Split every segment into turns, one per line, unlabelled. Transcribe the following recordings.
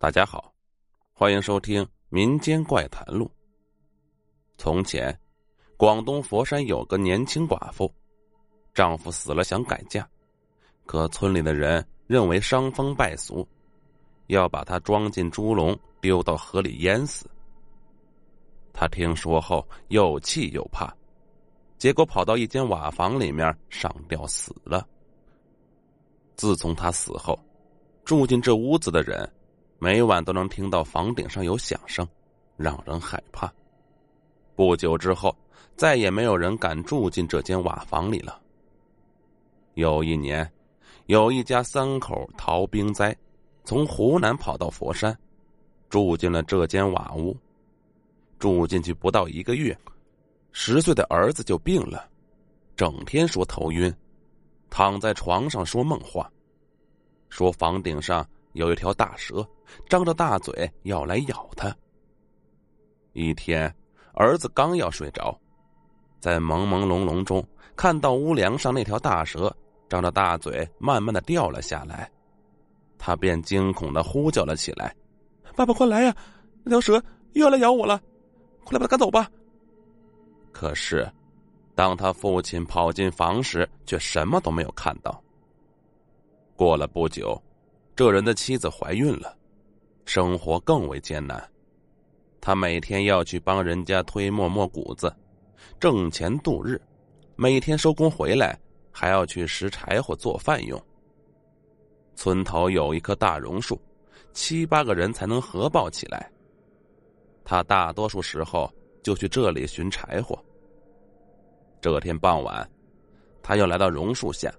大家好，欢迎收听《民间怪谈录》。从前，广东佛山有个年轻寡妇，丈夫死了想改嫁，可村里的人认为伤风败俗，要把她装进猪笼丢到河里淹死。她听说后又气又怕，结果跑到一间瓦房里面上吊死了。自从她死后，住进这屋子的人。每晚都能听到房顶上有响声，让人害怕。不久之后，再也没有人敢住进这间瓦房里了。有一年，有一家三口逃兵灾，从湖南跑到佛山，住进了这间瓦屋。住进去不到一个月，十岁的儿子就病了，整天说头晕，躺在床上说梦话，说房顶上。有一条大蛇，张着大嘴要来咬他。一天，儿子刚要睡着，在朦朦胧胧中看到屋梁上那条大蛇张着大嘴，慢慢的掉了下来，他便惊恐的呼叫了起来：“爸爸，快来呀！那条蛇又要来咬我了，快来把它赶走吧！”可是，当他父亲跑进房时，却什么都没有看到。过了不久。这人的妻子怀孕了，生活更为艰难。他每天要去帮人家推磨磨谷子，挣钱度日。每天收工回来，还要去拾柴火做饭用。村头有一棵大榕树，七八个人才能合抱起来。他大多数时候就去这里寻柴火。这天傍晚，他又来到榕树下，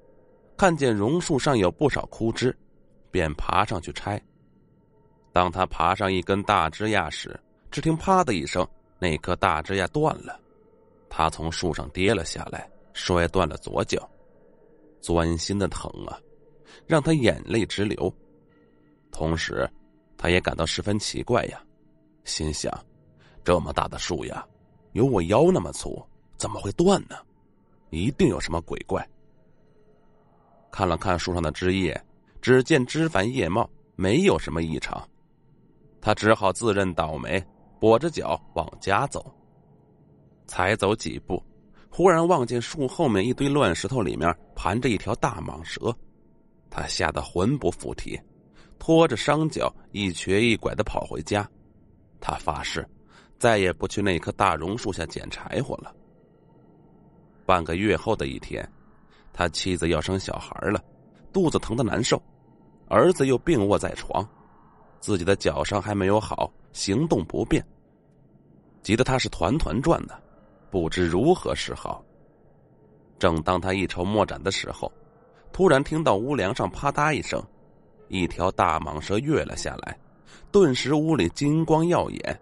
看见榕树上有不少枯枝。便爬上去拆。当他爬上一根大枝桠时，只听“啪”的一声，那棵大枝桠断了，他从树上跌了下来，摔断了左脚，钻心的疼啊，让他眼泪直流。同时，他也感到十分奇怪呀，心想：这么大的树呀，有我腰那么粗，怎么会断呢？一定有什么鬼怪。看了看树上的枝叶。只见枝繁叶茂，没有什么异常，他只好自认倒霉，跛着脚往家走。才走几步，忽然望见树后面一堆乱石头里面盘着一条大蟒蛇，他吓得魂不附体，拖着伤脚一瘸一拐的跑回家。他发誓，再也不去那棵大榕树下捡柴火了。半个月后的一天，他妻子要生小孩了，肚子疼的难受。儿子又病卧在床，自己的脚伤还没有好，行动不便，急得他是团团转的，不知如何是好。正当他一筹莫展的时候，突然听到屋梁上啪嗒一声，一条大蟒蛇跃了下来，顿时屋里金光耀眼。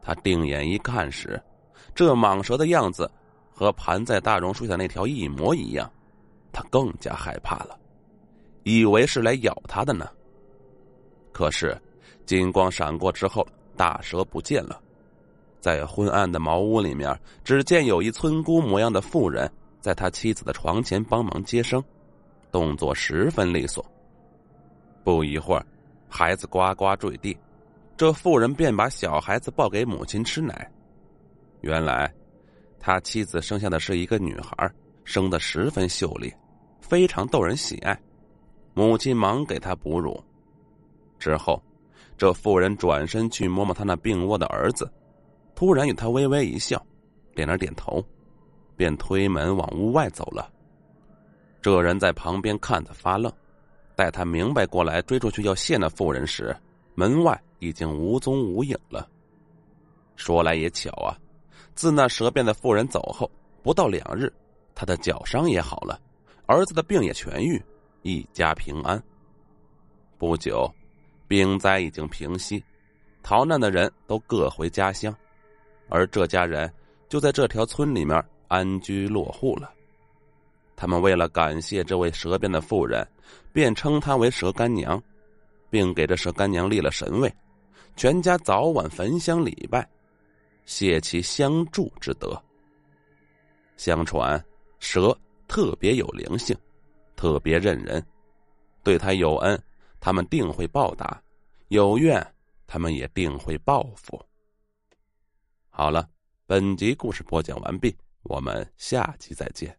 他定眼一看时，这蟒蛇的样子和盘在大榕树下那条一模一样，他更加害怕了。以为是来咬他的呢。可是，金光闪过之后，大蛇不见了。在昏暗的茅屋里面，只见有一村姑模样的妇人，在他妻子的床前帮忙接生，动作十分利索。不一会儿，孩子呱呱坠地，这妇人便把小孩子抱给母亲吃奶。原来，他妻子生下的是一个女孩，生的十分秀丽，非常逗人喜爱。母亲忙给他哺乳，之后，这妇人转身去摸摸他那病卧的儿子，突然与他微微一笑，点了点头，便推门往屋外走了。这人在旁边看着发愣，待他明白过来追出去要谢那妇人时，门外已经无踪无影了。说来也巧啊，自那蛇变的妇人走后，不到两日，他的脚伤也好了，儿子的病也痊愈。一家平安。不久，兵灾已经平息，逃难的人都各回家乡，而这家人就在这条村里面安居落户了。他们为了感谢这位蛇变的妇人，便称她为蛇干娘，并给这蛇干娘立了神位，全家早晚焚香礼拜，谢其相助之德。相传，蛇特别有灵性。特别认人，对他有恩，他们定会报答；有怨，他们也定会报复。好了，本集故事播讲完毕，我们下集再见。